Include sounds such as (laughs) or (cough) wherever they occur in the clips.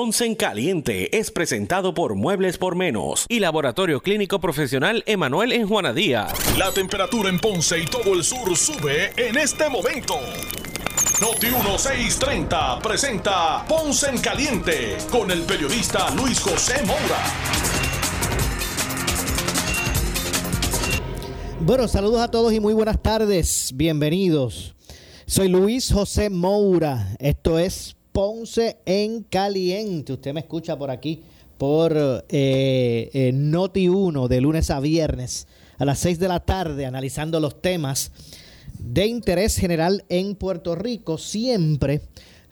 Ponce en Caliente es presentado por Muebles por Menos y Laboratorio Clínico Profesional Emanuel en Juana Díaz. La temperatura en Ponce y todo el sur sube en este momento. Noti 1630 presenta Ponce en Caliente con el periodista Luis José Moura. Bueno, saludos a todos y muy buenas tardes. Bienvenidos. Soy Luis José Moura. Esto es Ponce en Caliente. Usted me escucha por aquí por eh, eh, Noti 1 de lunes a viernes a las 6 de la tarde analizando los temas de interés general en Puerto Rico, siempre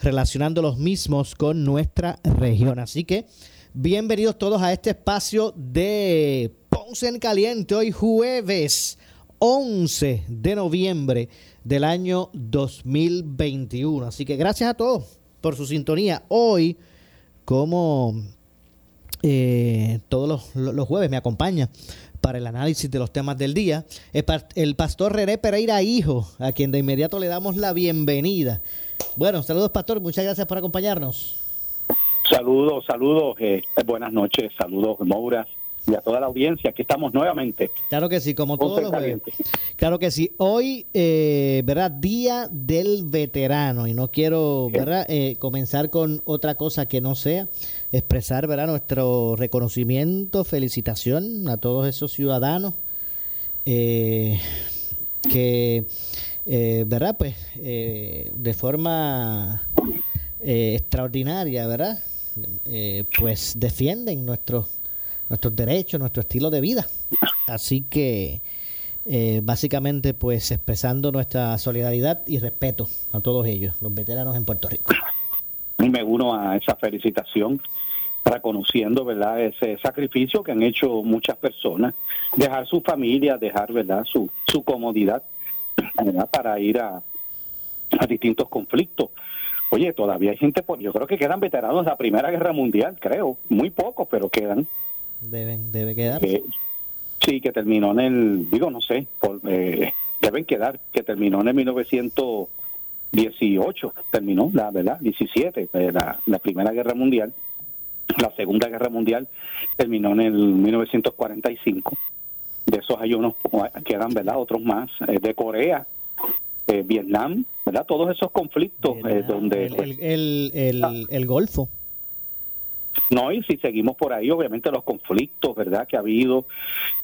relacionando los mismos con nuestra región. Así que bienvenidos todos a este espacio de Ponce en Caliente hoy jueves 11 de noviembre del año 2021. Así que gracias a todos por su sintonía. Hoy, como eh, todos los, jueves, me acompaña para el análisis de los temas del día el pastor René Pereira Hijo, a quien de inmediato le damos la bienvenida. Bueno, saludos pastor, muchas gracias por acompañarnos. Saludos, saludos, eh, buenas noches, saludos Moura, y a toda la audiencia. Aquí estamos nuevamente. Claro que sí, como todos los jueves. Claro que sí. Hoy, eh, ¿verdad? Día del veterano. Y no quiero, ¿verdad? Eh, comenzar con otra cosa que no sea expresar, ¿verdad? Nuestro reconocimiento, felicitación a todos esos ciudadanos eh, que, ¿verdad? Pues de forma extraordinaria, ¿verdad? pues defienden nuestros nuestros derechos, nuestro estilo de vida. Así que eh, básicamente pues expresando nuestra solidaridad y respeto a todos ellos, los veteranos en Puerto Rico. Y me uno a esa felicitación reconociendo verdad ese sacrificio que han hecho muchas personas dejar su familia dejar verdad su, su comodidad para ir a, a distintos conflictos. Oye todavía hay gente yo creo que quedan veteranos de la primera guerra mundial creo muy pocos pero quedan Deben, debe quedar. sí, que terminó en el, digo, no sé, eh, deben quedar, que terminó en el 1918, terminó, la verdad, 17, eh, la, la Primera Guerra Mundial. La Segunda Guerra Mundial terminó en el 1945. De esos hay unos, quedan, ¿verdad? Otros más, eh, de Corea, Vietnam, ¿verdad? Todos esos conflictos donde... El, el, el, el Golfo. No, y si seguimos por ahí, obviamente los conflictos, ¿verdad?, que ha habido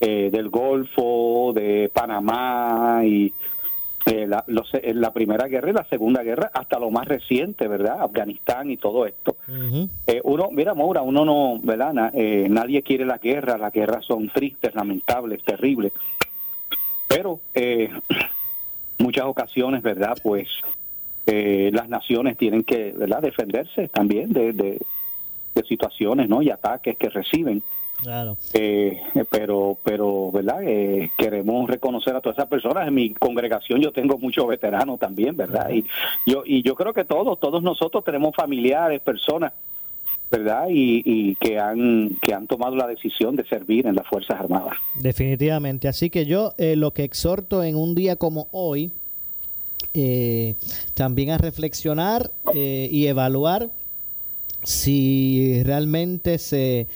eh, del Golfo, de Panamá y eh, la, la, Primera Guerra y la Segunda Guerra, hasta lo más reciente, ¿verdad?, Afganistán y todo esto. Eh, uno, mira, Maura, uno no, ¿verdad?, nadie quiere la guerra, las guerras son tristes, lamentables, terribles, pero (clears throat) muchas ocasiones, ¿verdad?, pues las naciones tienen que, ¿verdad?, defenderse también de, de de situaciones ¿no? y ataques que reciben. Claro. Eh, pero, pero, ¿verdad? Eh, queremos reconocer a todas esas personas. En mi congregación yo tengo muchos veteranos también, ¿verdad? Y yo, y yo creo que todos, todos nosotros tenemos familiares, personas, ¿verdad? Y, y que han, que han tomado la decisión de servir en las Fuerzas Armadas. Definitivamente. Así que yo eh, lo que exhorto en un día como hoy, también a reflexionar y evaluar si realmente se,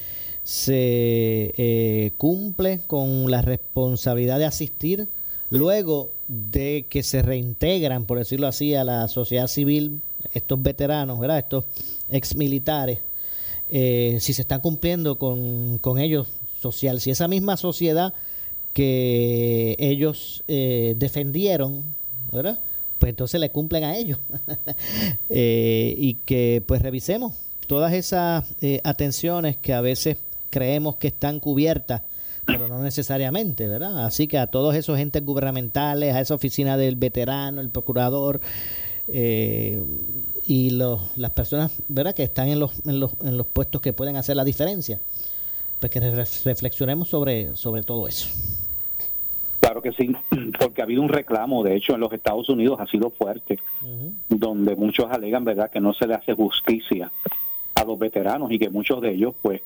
se eh, cumple con la responsabilidad de asistir luego de que se reintegran, por decirlo así, a la sociedad civil, estos veteranos, ¿verdad? estos ex militares, eh, si se están cumpliendo con, con ellos social, si esa misma sociedad que ellos eh, defendieron, ¿verdad? Pues entonces le cumplen a ellos. (laughs) y que pues revisemos todas esas eh, atenciones que a veces creemos que están cubiertas, pero no necesariamente, ¿verdad? Así que a todos esos entes gubernamentales, a esa oficina del veterano, el procurador eh, y los, las personas, ¿verdad? Que están en los, en, los, en los puestos que pueden hacer la diferencia, pues que reflexionemos sobre, sobre todo eso. Claro que sí, porque ha habido un reclamo, de hecho en los Estados Unidos ha sido fuerte, donde muchos alegan, ¿verdad?, que no se le hace justicia a los veteranos y que muchos de ellos pues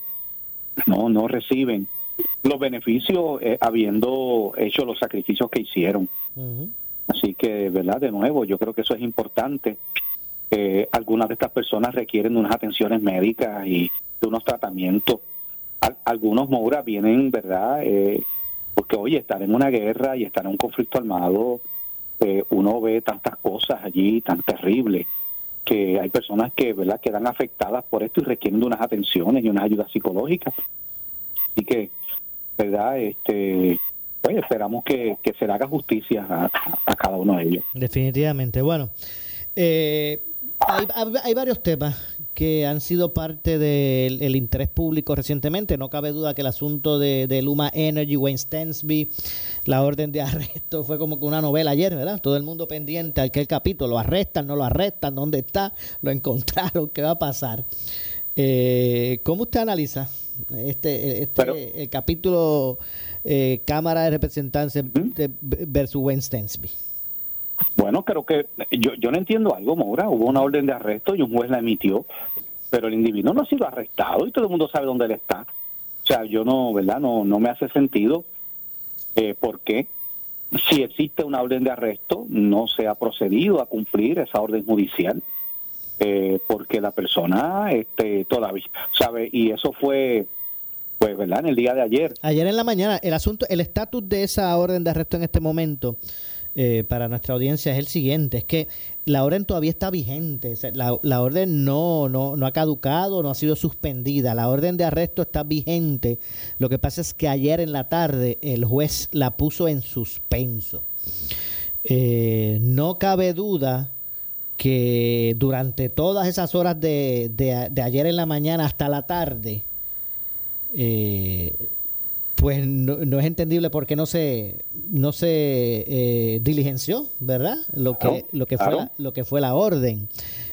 no no reciben los beneficios eh, habiendo hecho los sacrificios que hicieron. Así que, ¿verdad? De nuevo, yo creo que eso es importante Eh, algunas de estas personas requieren de unas atenciones médicas y de unos tratamientos. algunos Moura vienen, ¿verdad? Eh, porque, oye, estar en una guerra y estar en un conflicto armado, eh, uno ve tantas cosas allí tan terribles que hay personas que, ¿verdad?, quedan afectadas por esto y requieren de unas atenciones y unas ayudas psicológicas. Así que, ¿verdad? Este, pues esperamos que, se le haga justicia a, cada uno de ellos. Definitivamente. Bueno, eh, hay, varios temas que han sido parte del interés público recientemente. No cabe duda que el asunto de, Luma Energy, Wayne Stensby, la orden de (laughs) arresto fue como que una novela ayer, ¿verdad? Todo el mundo pendiente a aquel capítulo. Lo arrestan, no lo arrestan, dónde está, lo encontraron, qué va a pasar. Eh, ¿Cómo usted analiza este, este el capítulo eh, Cámara de Representantes versus Wayne Stensby? Bueno, creo que yo, yo no entiendo algo, Maura. Hubo una orden de arresto y un juez la emitió, pero el individuo no ha sido arrestado y todo el mundo sabe dónde él está. O sea, yo no, ¿verdad? No, no me hace sentido eh, por qué, si existe una orden de arresto, no se ha procedido a cumplir esa orden judicial. Eh, porque la persona este, todavía sabe y eso fue pues verdad en el día de ayer ayer en la mañana el asunto el estatus de esa orden de arresto en este momento eh, para nuestra audiencia es el siguiente, es que la orden todavía está vigente, la, orden no, no, no ha caducado, no ha sido suspendida, la orden de arresto está vigente, lo que pasa es que ayer en la tarde el juez la puso en suspenso. Eh, no cabe duda que durante todas esas horas de ayer en la mañana hasta la tarde, eh, pues no, es entendible por qué no se no se eh, diligenció, ¿verdad? Lo que lo que fue la, lo que fue la orden,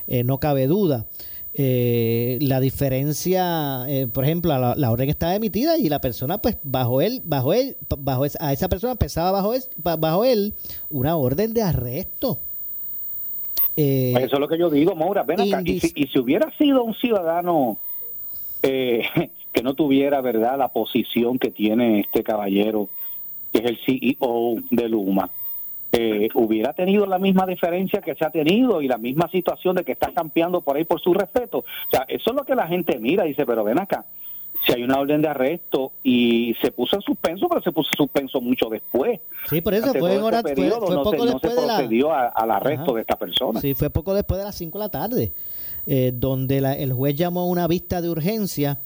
eh, no cabe duda. Eh, la diferencia, por ejemplo, la, orden estaba emitida y la persona, pues, bajo él, bajo él, bajo a esa persona pesaba bajo él, bajo él una orden de arresto. Pues eso es lo que yo digo, Maura. Ven acá, y si, y si hubiera sido un ciudadano eh, que no tuviera, ¿verdad?, la posición que tiene este caballero, que es el CEO de Luma, eh, hubiera tenido la misma diferencia que se ha tenido y la misma situación de que está campeando por ahí por su respeto. O sea, eso es lo que la gente mira y dice, pero ven acá, si hay una orden de arresto y se puso en suspenso, pero se puso en suspenso mucho después. Sí, por eso fue, en hora, fue, poco después de la... al arresto de esta persona. Sí, fue poco después de las 5 de la tarde, eh, donde el juez llamó a una vista de urgencia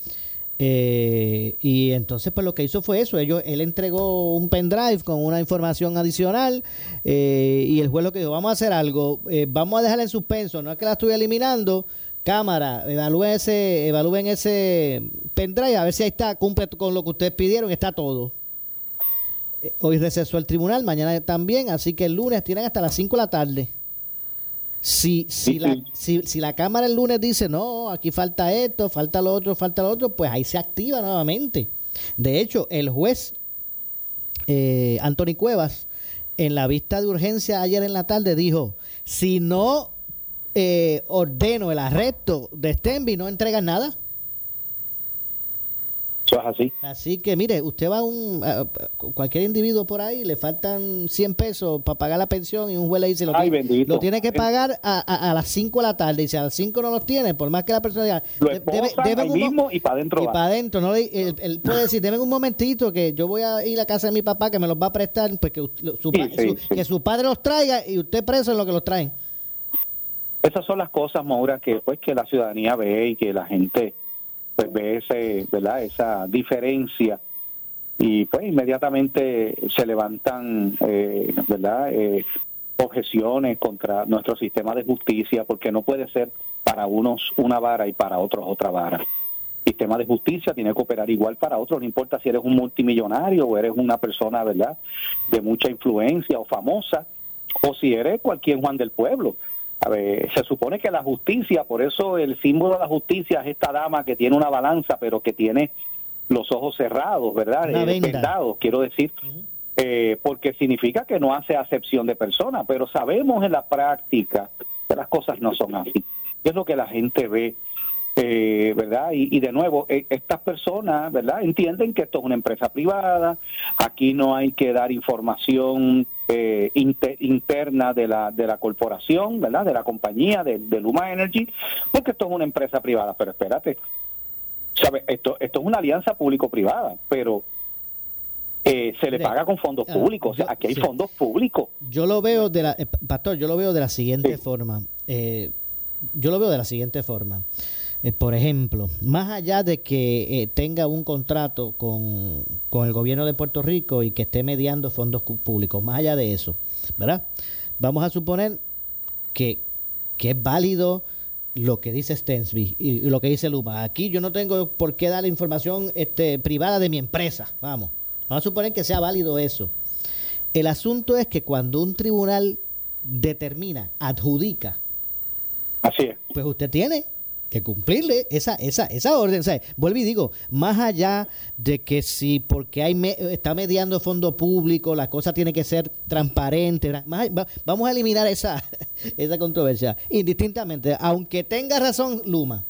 eh, y entonces, pues lo que hizo fue eso. Ellos, él entregó un pendrive con una información adicional eh, y el juez lo que dijo, vamos a hacer algo, eh, vamos a dejarla en suspenso, no es que la estoy eliminando. Cámara, evalúen ese, evalúen ese pendrive a ver si ahí está, cumple con lo que ustedes pidieron, está todo. Hoy recesó el tribunal, mañana también, así que el lunes tienen hasta las 5 de la tarde si, si, la, si, si, la Cámara el lunes dice, no, aquí falta esto, falta lo otro, falta lo otro, pues ahí se activa nuevamente. De hecho, el juez eh, Anthony Cuevas, en la vista de urgencia ayer en la tarde, dijo, si no eh, ordeno el arresto de Stenby, no entregan nada así. Así que mire, usted va a un cualquier individuo por ahí, le faltan 100 pesos para pagar la pensión y un juez le dice lo, tiene, lo tiene que pagar a, a, las 5 de la tarde y si a las 5 no los tiene, por más que la persona diga, debe, mismo y para adentro. Y para adentro, no él, puede decir, deme un momentito que yo voy a ir a casa de mi papá que me los va a prestar, pues que su, que su padre los traiga y usted preso en lo que los traen. Esas son las cosas, Maura, que pues que la ciudadanía ve y que la gente pues ve ese, ¿verdad? esa diferencia y pues inmediatamente se levantan eh, ¿verdad? Eh, objeciones contra nuestro sistema de justicia porque no puede ser para unos una vara y para otros otra vara. Sistema de justicia tiene que operar igual para otros, no importa si eres un multimillonario o eres una persona, ¿verdad?, de mucha influencia o famosa, o si eres cualquier Juan del pueblo se supone que la justicia, por eso el símbolo de la justicia es esta dama que tiene una balanza, pero que tiene los ojos cerrados, ¿verdad? Vendados, quiero decir, eh, porque significa que no hace acepción de personas, pero sabemos en la práctica que las cosas no son así. Es lo que la gente ve, eh, ¿verdad? Y, de nuevo, eh, estas personas, ¿verdad? Entienden que esto es una empresa privada, aquí no hay que dar información eh, interna de la, de la corporación, ¿verdad? De la compañía, de, Luma Energy, porque esto es una empresa privada. Pero espérate, ¿sabe? Esto, esto es una alianza público-privada, pero eh, se le paga con fondos ah, públicos. O sea, aquí hay fondos públicos. Yo lo veo de la, eh, pastor, yo lo veo de la siguiente forma. Eh, yo lo veo de la siguiente forma. Por ejemplo, más allá de que tenga un contrato con, con, el gobierno de Puerto Rico y que esté mediando fondos públicos, más allá de eso, ¿verdad? Vamos a suponer que, que es válido lo que dice Stensby y, lo que dice Luma. Aquí yo no tengo por qué dar la información este, privada de mi empresa, vamos. Vamos a suponer que sea válido eso. El asunto es que cuando un tribunal determina, adjudica, Así es. pues usted tiene que cumplirle esa, esa, esa orden. O vuelvo y digo, más allá de que si porque hay está mediando fondo público, la cosa tiene que ser transparente, vamos a eliminar esa, (laughs) esa controversia. Indistintamente, aunque tenga razón Luma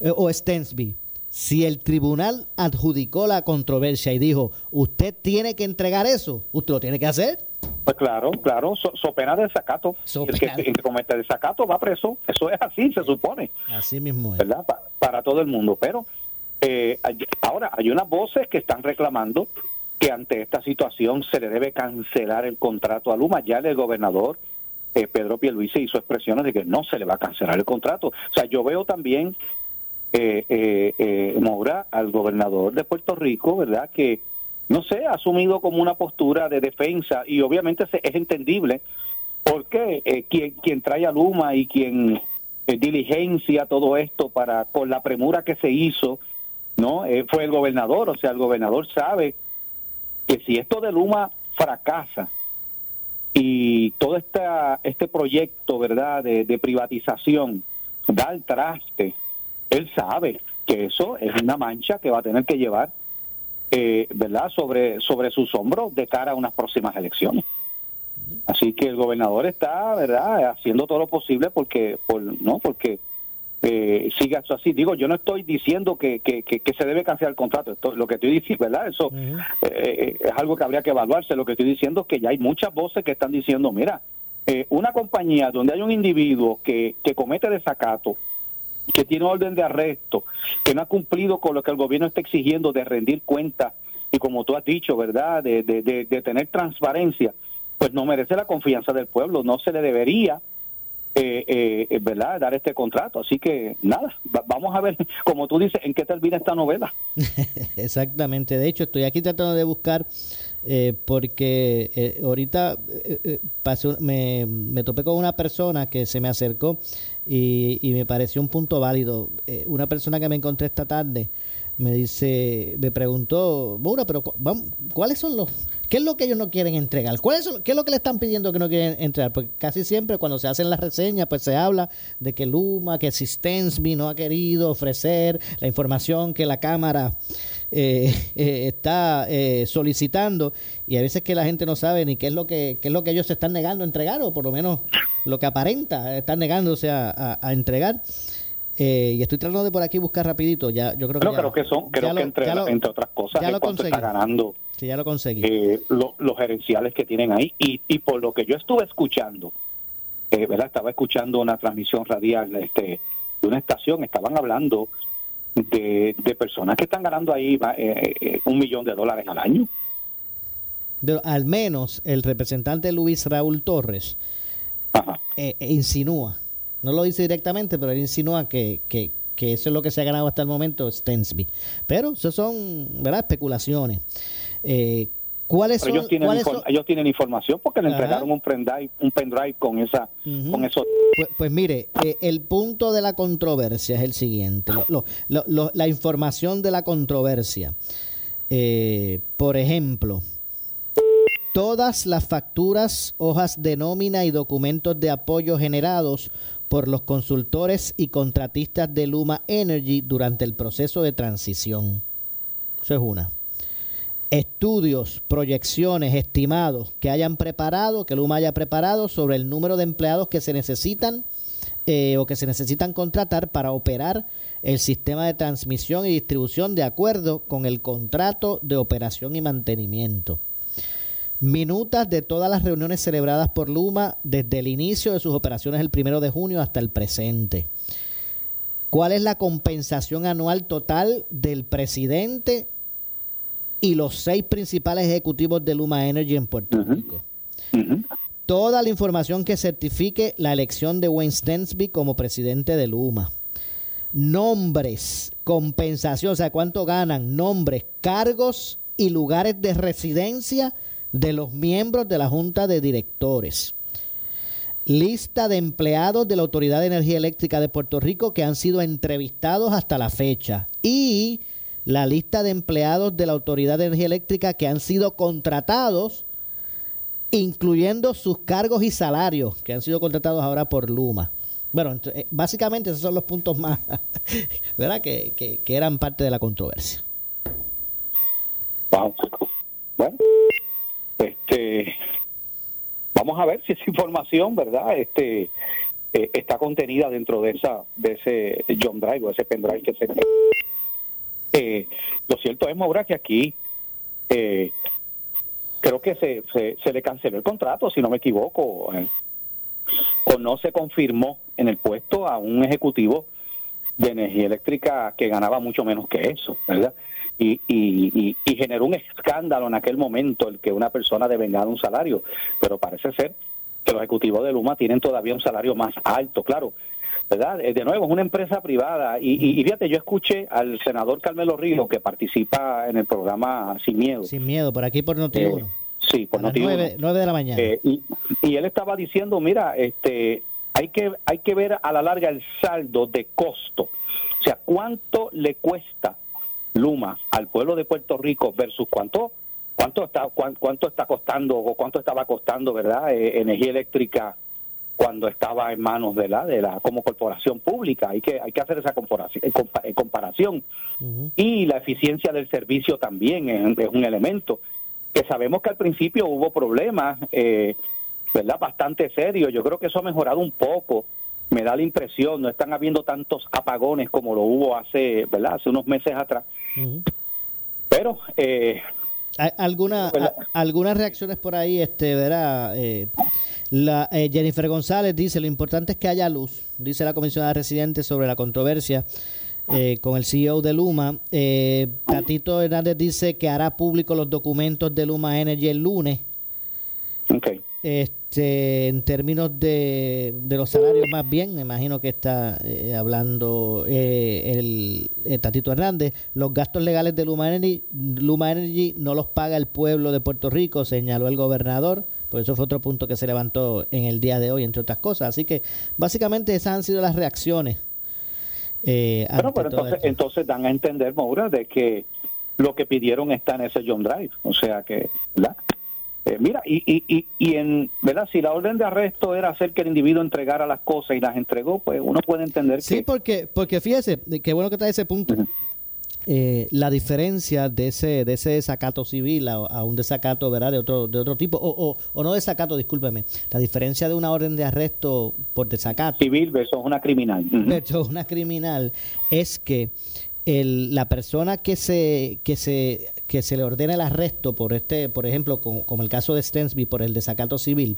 eh, o Stensby, si el tribunal adjudicó la controversia y dijo, usted tiene que entregar eso, usted lo tiene que hacer. Pues claro, claro, so, pena de desacato. el, que, comete desacato va preso. Eso es así, se supone. Así mismo es. ¿Verdad? para todo el mundo. Pero eh, ahora hay unas voces que están reclamando que ante esta situación se le debe cancelar el contrato a Luma. Ya el gobernador eh, Pedro Pierluisi hizo expresiones de que no se le va a cancelar el contrato. O sea, yo veo también eh, eh, eh, Mora al gobernador de Puerto Rico, ¿verdad? Que, no sé, ha asumido como una postura de defensa y obviamente es entendible porque eh, quien, quien trae a Luma y quien diligencia todo esto para con la premura que se hizo, ¿no? fue el gobernador, o sea, el gobernador sabe que si esto de Luma fracasa y todo este proyecto, ¿verdad?, de, de privatización da el traste él sabe que eso es una mancha que va a tener que llevar, eh, ¿verdad?, sobre, sobre sus hombros de cara a unas próximas elecciones. Así que el gobernador está, ¿verdad?, haciendo todo lo posible porque, por, ¿no? Porque eh, siga eso así. Digo, yo no estoy diciendo que, que, que, se debe cancelar el contrato. Esto, lo que estoy diciendo, ¿verdad? Eso eh, es algo que habría que evaluarse. Lo que estoy diciendo es que ya hay muchas voces que están diciendo, mira, eh, una compañía donde hay un individuo que, que comete desacato, que tiene orden de arresto, que no ha cumplido con lo que el gobierno está exigiendo de rendir cuentas y como tú has dicho, ¿verdad?, de, tener transparencia, pues no merece la confianza del pueblo, no se le debería, eh, eh, ¿verdad?, dar este contrato. Así que nada, vamos a ver, (laughs) como tú dices, en qué termina esta novela. (laughs) Exactamente, de hecho estoy aquí tratando de buscar eh, porque eh, ahorita eh, me, me, topé con una persona que se me acercó y, y me pareció un punto válido. una persona que me encontré esta tarde me dice, me preguntó, Mura, pero ¿cuáles son los, qué es lo que ellos no quieren entregar? ¿Cuál es, ¿Qué es lo que le están pidiendo que no quieren entregar? Porque casi siempre cuando se hacen las reseñas, pues se habla de que Luma, que Sistensby no ha querido ofrecer la información que la Cámara eh, (laughs) eh, está eh, solicitando y a veces que la gente no sabe ni qué es lo que qué es lo que ellos se están negando a entregar o por lo menos lo que aparenta están negándose a, a entregar eh, y estoy tratando de por aquí buscar rapidito. Ya, yo creo que, creo que son, creo que entre, entre otras cosas, ya lo está ganando. Sí, ya lo conseguí. Eh, los gerenciales que tienen ahí y, y por lo que yo estuve escuchando, eh, ¿verdad? Estaba escuchando una transmisión radial este, de una estación, estaban hablando de, de personas que están ganando ahí eh, un millón de dólares al año. al menos el representante Luis Raúl Torres insinúa no lo dice directamente, pero él insinúa que, que, eso es lo que se ha ganado hasta el momento Stensby. Pero eso son, ¿verdad? Especulaciones. Eh, ¿Cuáles son, ellos, tienen ellos tienen información porque le entregaron un pendrive, un pendrive con esa con eso. Pues, pues mire, eh, el punto de la controversia es el siguiente. la información de la controversia. Eh, por ejemplo, todas las facturas, hojas de nómina y documentos de apoyo generados por los consultores y contratistas de Luma Energy durante el proceso de transición. Eso es una. Estudios, proyecciones, estimados que hayan preparado, que Luma haya preparado sobre el número de empleados que se necesitan eh, o que se necesitan contratar para operar el sistema de transmisión y distribución de acuerdo con el contrato de operación y mantenimiento. Minutas de todas las reuniones celebradas por Luma desde el inicio de sus operaciones el primero de junio hasta el presente. ¿Cuál es la compensación anual total del presidente y los seis principales ejecutivos de Luma Energy en Puerto Rico? Toda la información que certifique la elección de Wayne Stensby como presidente de Luma. Nombres, compensación, o sea, cuánto ganan, nombres, cargos y lugares de residencia de los miembros de la Junta de Directores lista de empleados de la Autoridad de Energía Eléctrica de Puerto Rico que han sido entrevistados hasta la fecha y la lista de empleados de la Autoridad de Energía Eléctrica que han sido contratados, incluyendo sus cargos y salarios que han sido contratados ahora por Luma. Bueno, eh, básicamente esos son los puntos más, (laughs) ¿verdad? Que, que, eran parte de la controversia. Bueno, este, vamos a ver si esa información, ¿verdad? Este eh, está contenida dentro de esa de ese John Drive o ese pendrive que se eh, lo cierto es Maura que aquí eh, creo que se, se, le canceló el contrato si no me equivoco o no se confirmó en el puesto a un ejecutivo de energía eléctrica que ganaba mucho menos que eso, ¿verdad? y, y, y, generó un escándalo en aquel momento el que una persona devengara un salario, pero parece ser que los ejecutivos de Luma tienen todavía un salario más alto, claro. ¿Verdad? Eh, de nuevo, es una empresa privada. Y, y, fíjate, yo escuché al senador Carmelo Río, que participa en el programa Sin Miedo. Sin Miedo, por aquí por noti eh, sí, por noti 9, de la mañana. Eh, y, y, él estaba diciendo, mira, este hay que, hay que ver a la larga el saldo de costo. O sea, ¿cuánto le cuesta Luma al pueblo de Puerto Rico versus cuánto cuánto está cuánto está costando o cuánto estaba costando, ¿verdad? Eh, energía eléctrica cuando estaba en manos de la de la como corporación pública. Hay que hay que hacer esa comparación eh, comparación. Y la eficiencia del servicio también es, un elemento que sabemos que al principio hubo problemas eh, ¿verdad? Bastante serios. Yo creo que eso ha mejorado un poco me da la impresión, no están habiendo tantos apagones como lo hubo hace, ¿verdad? Hace unos meses atrás. Pero eh, alguna pues algunas reacciones por ahí, este, verá, eh, la, eh, Jennifer González dice lo importante es que haya luz, dice la comisionada residente sobre la controversia eh, con el CEO de Luma. Eh, Tatito Hernández dice que hará público los documentos de Luma Energy el lunes. Okay. Este, en términos de, de los salarios, más bien, me imagino que está eh, hablando eh, el, Tatito Hernández, los gastos legales de Luma Energy, Luma Energy no los paga el pueblo de Puerto Rico, señaló el gobernador. Por eso fue otro punto que se levantó en el día de hoy, entre otras cosas. Así que básicamente esas han sido las reacciones. Eh, bueno, pero entonces, entonces dan a entender, Maura, de que lo que pidieron está en ese John Drive. O sea que, ¿verdad? Eh, mira, y, y, y, en, ¿verdad? Si la orden de arresto era hacer que el individuo entregara las cosas y las entregó, pues uno puede entender sí, que... Sí, porque, porque fíjese, qué bueno que trae ese punto. Eh, la diferencia de ese de ese desacato civil a, un desacato verdad de otro de otro tipo o, o, o, no desacato discúlpeme. La diferencia de una orden de arresto por desacato civil versus una criminal. Versus una criminal es que el, la persona que se que se que se le ordena el arresto por este, por ejemplo, como, el caso de Stensby por el desacato civil,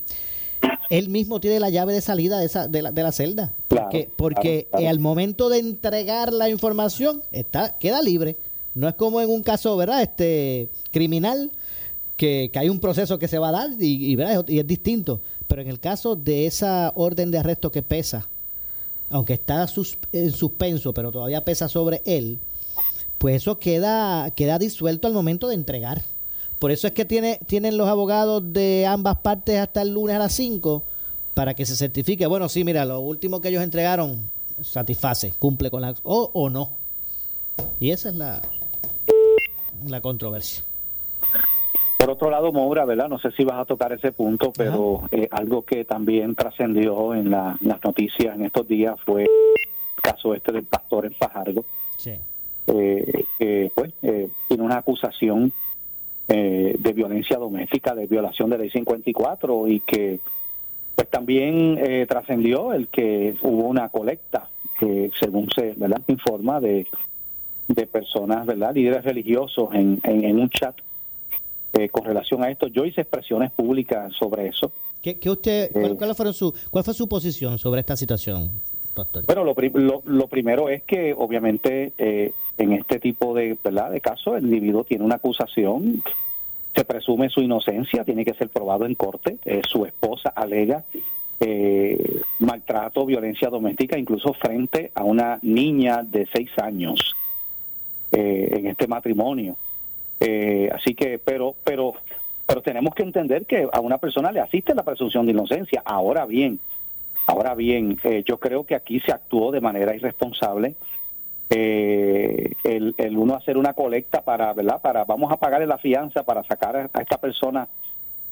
él mismo tiene la llave de salida de, esa, de, la, de la celda. porque porque al momento de entregar la información está queda libre. No es como en un caso, ¿verdad? Este criminal que, hay un proceso que se va a dar y, y, es distinto. Pero en el caso de esa orden de arresto que pesa, aunque está en suspenso, pero todavía pesa sobre él, pues eso queda, queda disuelto al momento de entregar. Por eso es que tiene, tienen los abogados de ambas partes hasta el lunes a las 5 para que se certifique. Bueno, sí, mira, lo último que ellos entregaron satisface, cumple con la... o, o no. Y esa es la, la controversia. Por otro lado, Moura, ¿verdad? No sé si vas a tocar ese punto, pero eh, algo que también trascendió en las noticias en estos días fue el caso este del pastor en Fajardo. Sí eh, pues eh, tiene una acusación eh, de violencia doméstica, de violación de ley 54 y que pues también eh, trascendió el que hubo una colecta que según se ¿verdad? informa de, de personas, ¿verdad? líderes religiosos en, en, un chat eh, con relación a esto. Yo hice expresiones públicas sobre eso. ¿Qué, usted, cuál, fueron su, ¿Cuál fue su posición sobre esta situación, pastor? Bueno, lo, lo, primero es que obviamente en este tipo de, ¿verdad? de casos el individuo tiene una acusación, se presume su inocencia, tiene que ser probado en corte, su esposa alega eh, maltrato, violencia doméstica, incluso frente a una niña de seis años eh, en este matrimonio. Eh, así que, pero, pero, pero tenemos que entender que a una persona le asiste la presunción de inocencia. Ahora bien, ahora bien, eh, yo creo que aquí se actuó de manera irresponsable. el, el uno hacer una colecta para, ¿verdad? Para, vamos a pagarle la fianza para sacar a esta persona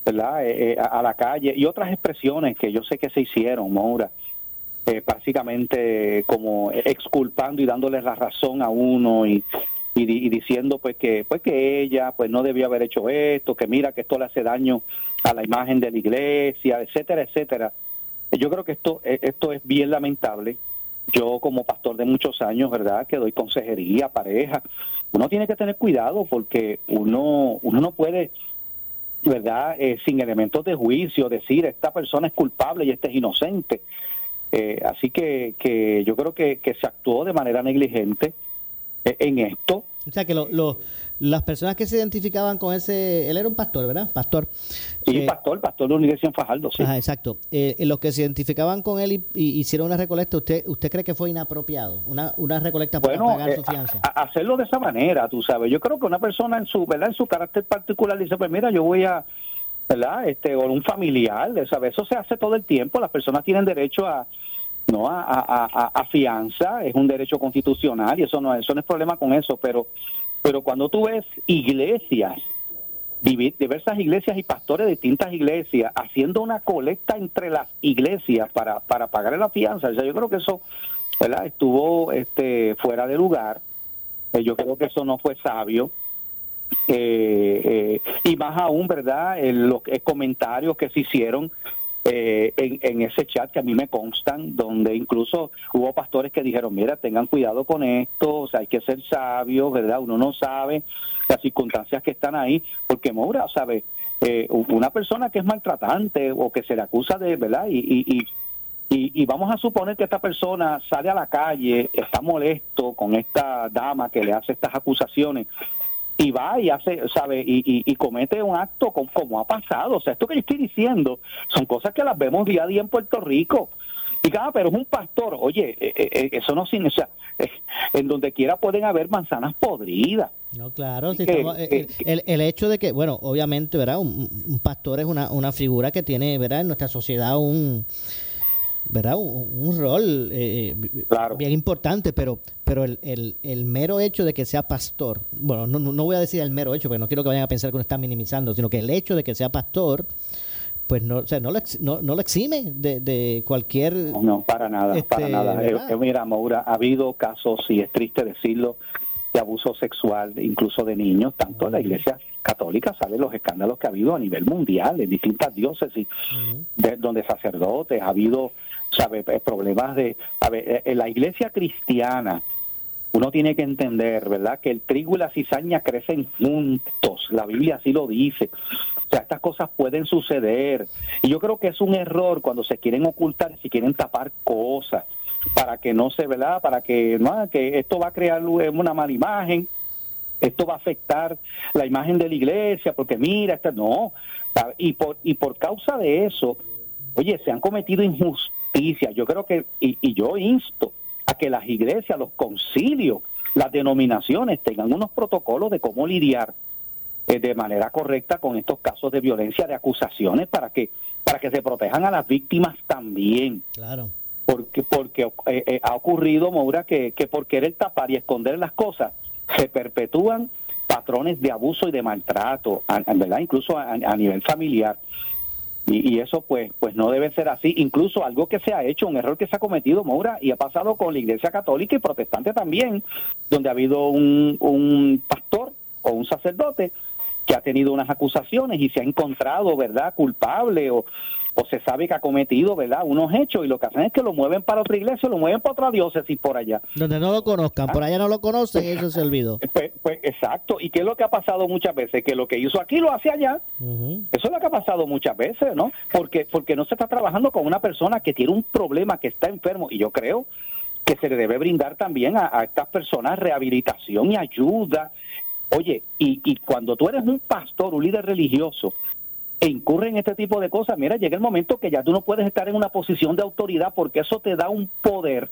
¿verdad? Eh, eh, a, la calle y otras expresiones que yo sé que se hicieron, Moura, eh, básicamente como exculpando y dándoles la razón a uno y, y, diciendo pues que pues que ella pues no debió haber hecho esto, que mira que esto le hace daño a la imagen de la iglesia, etcétera, etcétera. Yo creo que esto esto es bien lamentable. Yo como pastor de muchos años, ¿verdad? Que doy consejería, pareja, uno tiene que tener cuidado porque uno uno no puede ¿verdad? Eh, sin elementos de juicio, decir esta persona es culpable y este es inocente. Eh, así que, que yo creo que, que se actuó de manera negligente eh, en esto. O sea, que lo, las personas que se identificaban con ese, él era un pastor, ¿verdad? Pastor. Sí, eh, pastor, pastor de la Universidad Fajardo, sí. Ajá, exacto. Eh, los que se identificaban con él y, hicieron una recolecta, ¿usted usted cree que fue inapropiado? Una, una recolecta para pagar su fianza. hacerlo de esa manera, tú sabes. Yo creo que una persona en su, ¿verdad? En su carácter particular dice, pues mira, yo voy a, ¿verdad? Este, o un familiar, ¿sabes? Eso se hace todo el tiempo. Las personas tienen derecho a, no a, a, a, fianza, es un derecho constitucional y eso no, eso no es problema con eso, pero pero cuando tú ves iglesias, diversas iglesias y pastores de distintas iglesias haciendo una colecta entre las iglesias para, para pagar la fianza, yo creo que eso ¿verdad? estuvo este, fuera de lugar. Eh, yo creo que eso no fue sabio. Eh, eh, y más aún, ¿verdad? los comentarios que se hicieron eh, en, ese chat que a mí me constan, donde incluso hubo pastores que dijeron, mira, tengan cuidado con esto, o sea, hay que ser sabios, ¿verdad? Uno no sabe las circunstancias que están ahí, porque Moura, ¿sabe? Eh, una persona que es maltratante o que se le acusa de, ¿verdad? Y, y, y, y, vamos a suponer que esta persona sale a la calle, está molesto con esta dama que le hace estas acusaciones y va y hace, sabe, y, y, comete un acto como, ha pasado. O sea, esto que yo estoy diciendo son cosas que las vemos día a día en Puerto Rico. Y cada, pero es un pastor. Oye, eh, eh, eh, eso no significa, en donde quiera pueden haber manzanas podridas. No, claro, el, el, hecho de que, bueno, obviamente, ¿verdad? Un, un pastor es una, una figura que tiene, ¿verdad? En nuestra sociedad un ¿verdad? Un, rol eh, eh, bien importante, pero, pero el, el, el, mero hecho de que sea pastor, bueno, no, no voy a decir el mero hecho, porque no quiero que vayan a pensar que uno está minimizando, sino que el hecho de que sea pastor, pues no, o sea, no, lo, no, no lo exime de, de cualquier... No, para nada, para este, nada. Eh, mira, Maura, ha habido casos, y es triste decirlo, de abuso sexual, incluso de niños, tanto en la iglesia católica salen los escándalos que ha habido a nivel mundial, en distintas diócesis, de, donde sacerdotes, ha habido sabe eh, problemas de a ver, eh, en la iglesia cristiana uno tiene que entender, ¿verdad? Que el trigo y la cizaña crecen juntos. La Biblia así lo dice. O sea, estas cosas pueden suceder. Y yo creo que es un error cuando se quieren ocultar, si quieren tapar cosas para que no se, ¿verdad? Para que, ¿no? que esto va a crear una mala imagen. Esto va a afectar la imagen de la iglesia, porque mira, esta, no. Y por, y por causa de eso, oye, se han cometido injusticias yo creo que, y, yo insto a que las iglesias, los concilios, las denominaciones tengan unos protocolos de cómo lidiar eh, de manera correcta con estos casos de violencia, de acusaciones, para que para que se protejan a las víctimas también. Claro. Porque porque eh, eh, ha ocurrido, Maura, que, que por querer tapar y esconder las cosas se perpetúan patrones de abuso y de maltrato, ¿verdad? Incluso a nivel familiar. Y, eso pues pues no debe ser así. Incluso algo que se ha hecho, un error que se ha cometido, Moura, y ha pasado con la Iglesia Católica y Protestante también, donde ha habido un, un pastor o un sacerdote que ha tenido unas acusaciones y se ha encontrado, ¿verdad?, culpable o, o se sabe que ha cometido, ¿verdad?, unos hechos y lo que hacen es que lo mueven para otra iglesia, lo mueven para otra diócesis por allá. Donde no lo conozcan, por allá no lo conocen, eso se olvidó. (laughs) Pues, pues, exacto, y qué es lo que ha pasado muchas veces, que lo que hizo aquí lo hace allá. Eso es lo que ha pasado muchas veces, ¿no? Porque porque no se está trabajando con una persona que tiene un problema, que está enfermo, y yo creo que se le debe brindar también a, a estas personas rehabilitación y ayuda. Oye, y, y cuando tú eres un pastor, un líder religioso, e incurre en este tipo de cosas, mira, llega el momento que ya tú no puedes estar en una posición de autoridad porque eso te da un poder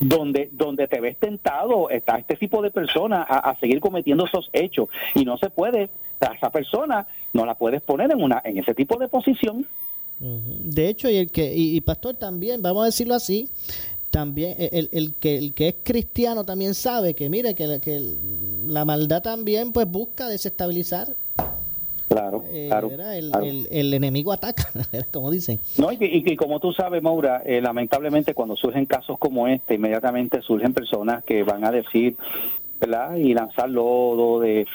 donde donde te ves tentado está este tipo de personas a, seguir cometiendo esos hechos. Y no se puede a esa persona no la puedes poner en una en ese tipo de posición. De hecho y el que y, pastor también vamos a decirlo así también el, el, que el que es cristiano también sabe que mire que, que la maldad también pues busca desestabilizar Claro, eh, claro, el, enemigo ataca, (laughs) como dicen. No, y, como tú sabes, Maura, eh, lamentablemente cuando surgen casos como este, inmediatamente surgen personas que van a decir, ¿verdad? Y lanzar lodo de,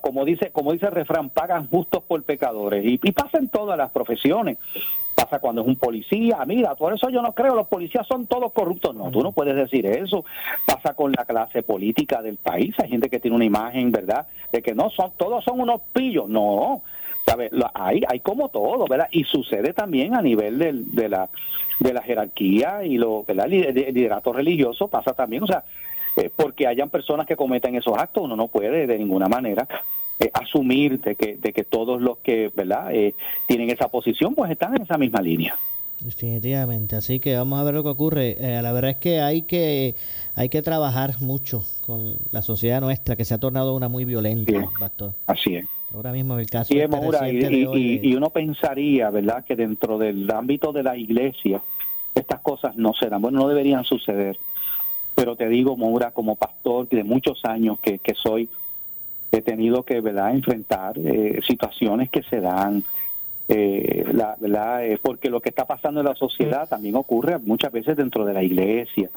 como dice, como dice refrán, pagan justos por pecadores. Y, pasa en todas las profesiones pasa cuando es un policía, mira, por eso yo no creo, los policías son todos corruptos. No, tú no puedes decir eso. Pasa con la clase política del país, hay gente que tiene una imagen, ¿verdad?, de que no son, todos son unos pillos. No, ¿sabes? Hay, hay como todo, ¿verdad? Y sucede también a nivel del, de, la, de la jerarquía y lo, ¿verdad? El liderato religioso pasa también, o sea, eh, porque hayan personas que cometen esos actos, uno no puede de ninguna manera eh, asumir de que, de que todos los que verdad eh, tienen esa posición pues están en esa misma línea. Definitivamente. Así que vamos a ver lo que ocurre. Eh, la verdad es que hay que hay que trabajar mucho con la sociedad nuestra que se ha tornado una muy violenta pastor. así es. Ahora mismo el caso y, y, uno pensaría verdad que dentro del ámbito de la iglesia estas cosas no serán bueno no deberían suceder pero te digo Moura como pastor de muchos años que, que soy he tenido que verdad enfrentar eh, situaciones que se dan eh, la, ¿verdad? Eh, porque lo que está pasando en la sociedad también ocurre muchas veces dentro de la iglesia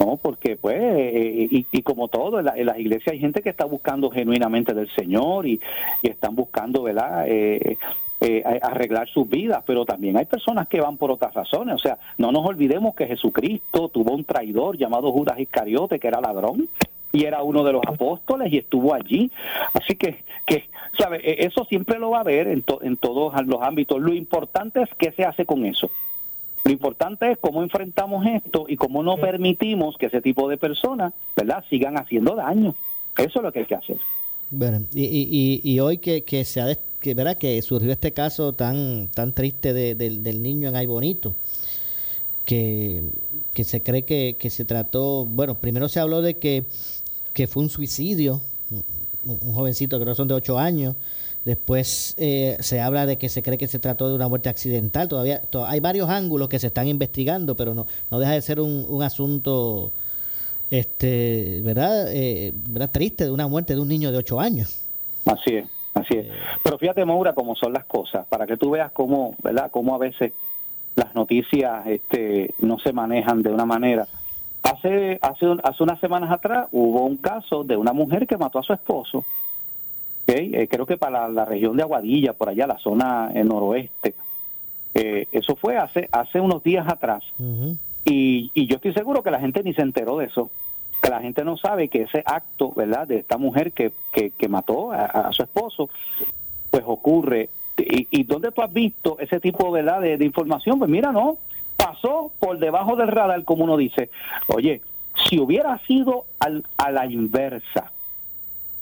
no porque pues y, y, como todo en, las iglesias hay gente que está buscando genuinamente del Señor y, y están buscando verdad arreglar sus vidas, pero también hay personas que van por otras razones. O sea, no nos olvidemos que Jesucristo tuvo un traidor llamado Judas Iscariote, que era ladrón, y era uno de los apóstoles y estuvo allí. Así que, que ¿sabe? E, eso siempre lo va a haber en, en todos los ámbitos. Lo importante es qué se hace con eso. Lo importante es cómo enfrentamos esto y cómo no permitimos que ese tipo de personas, ¿verdad?, sigan haciendo daño. Eso es lo que hay que hacer. Bueno, y, y, y hoy que, que se ha que, ¿verdad? que surgió este caso tan tan triste de, del niño en Ay Bonito, que, que se cree que, que se trató, bueno, primero se habló de que que fue un suicidio, un, jovencito que no son de 8 años. Después eh, se habla de que se cree que se trató de una muerte accidental. Todavía hay varios ángulos que se están investigando, pero no, no deja de ser un, un asunto, este, ¿verdad? Eh, ¿verdad? Triste de una muerte de un niño de 8 años. Así es, así es. Pero fíjate, Maura, cómo son las cosas, para que tú veas cómo, ¿verdad? Cómo a veces las noticias este, no se manejan de una manera Hace, hace, hace unas semanas atrás hubo un caso de una mujer que mató a su esposo, eh, creo que para la, región de Aguadilla, por allá, la zona en noroeste. Eh, eso fue hace, hace unos días atrás. y, y yo estoy seguro que la gente ni se enteró de eso que la gente no sabe que ese acto, ¿verdad?, de esta mujer que, que, mató a, su esposo, pues ocurre. ¿Y, ¿Y dónde tú has visto ese tipo, ¿verdad?, de, de información? Pues mira, no, pasó por debajo del radar, como uno dice. Oye, si hubiera sido al, a la inversa,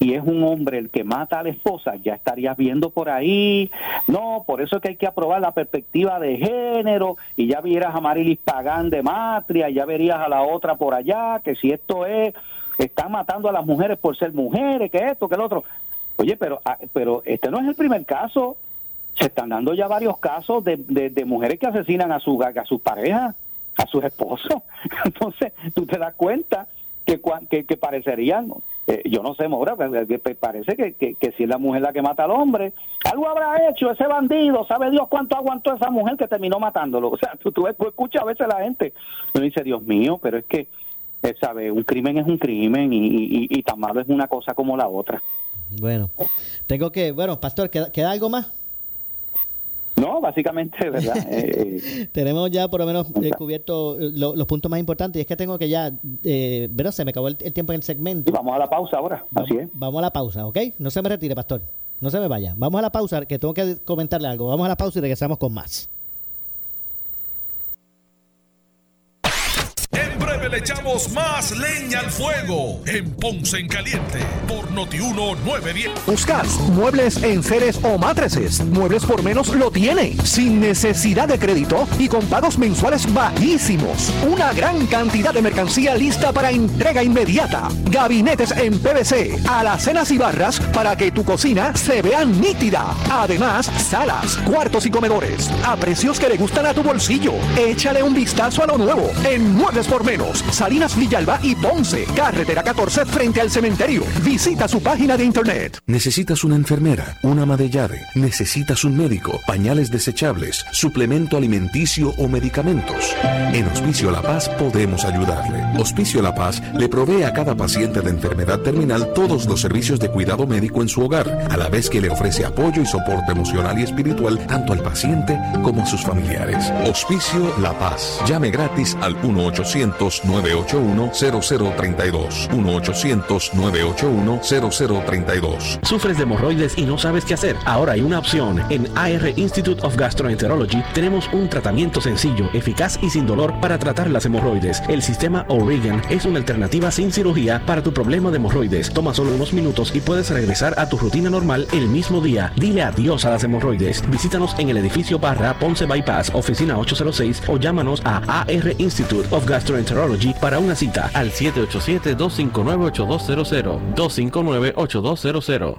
y es un hombre el que mata a la esposa, ya estarías viendo por ahí, no, por eso es que hay que aprobar la perspectiva de género, y ya vieras a Marilis Pagán de Matria, ya verías a la otra por allá, que si esto es, están matando a las mujeres por ser mujeres, que esto, que el otro. Oye, pero, ah, pero este no es el primer caso se están dando ya varios casos de, de, mujeres que asesinan a su a sus parejas, a sus esposos. (laughs) Entonces, tú te das cuenta que, que, que parecerían, eh, yo no sé, Mora, parece que, que, si es la mujer la que mata al hombre, algo habrá hecho ese bandido, sabe Dios cuánto aguantó esa mujer que terminó matándolo. O sea, tú, escuchas a veces a la gente, uno dice, Dios mío, pero es que, eh, ¿sabe? Un crimen es un crimen y, y, y tan malo es una cosa como la otra. Bueno, tengo que, bueno, pastor, ¿queda, algo más? No, básicamente, (laughs) ¿verdad? Eh, Tenemos ya por lo menos eh, cubierto los puntos más importantes y es que tengo que ya, eh, ¿verdad? Se me acabó el, tiempo en el segmento. vamos a la pausa ahora, así es. Vamos a la pausa, ¿ok? No se me retire, pastor. No se me vaya. Vamos a la pausa, que tengo que comentarle algo. Vamos a la pausa y regresamos con más. Le echamos más leña al fuego en Ponce en Caliente por Notiuno 910. Buscas muebles en seres o matrices. Muebles por menos lo tiene. Sin necesidad de crédito y con pagos mensuales bajísimos. Una gran cantidad de mercancía lista para entrega inmediata. Gabinetes en PVC, alacenas y barras para que tu cocina se vea nítida. Además, salas, cuartos y comedores a precios que le gustan a tu bolsillo. Échale un vistazo a lo nuevo en Muebles por menos Salinas Villalba y Ponce, carretera 14 frente al cementerio. Visita su página de internet. Necesitas una enfermera, una ama llave, necesitas un médico, pañales desechables, suplemento alimenticio o medicamentos. En Hospicio La Paz podemos ayudarle. Hospicio La Paz le provee a cada paciente de enfermedad terminal todos los servicios de cuidado médico en su hogar, a la vez que le ofrece apoyo y soporte emocional y espiritual tanto al paciente como a sus familiares. Hospicio La Paz. Llame gratis al 1 800 981-0032. 1-800-981-0032. ¿Sufres de hemorroides y no sabes qué hacer? Ahora hay una opción. En AR Institute of Gastroenterology tenemos un tratamiento sencillo, eficaz y sin dolor para tratar las hemorroides. El sistema O'Regan es una alternativa sin cirugía para tu problema de hemorroides. Toma solo unos minutos y puedes regresar a tu rutina normal el mismo día. Dile adiós a las hemorroides. Visítanos en el edificio Barra Ponce Bypass, oficina 806 o llámanos a AR Institute of Gastroenterology para una cita al 787-259-8200. 259-8200.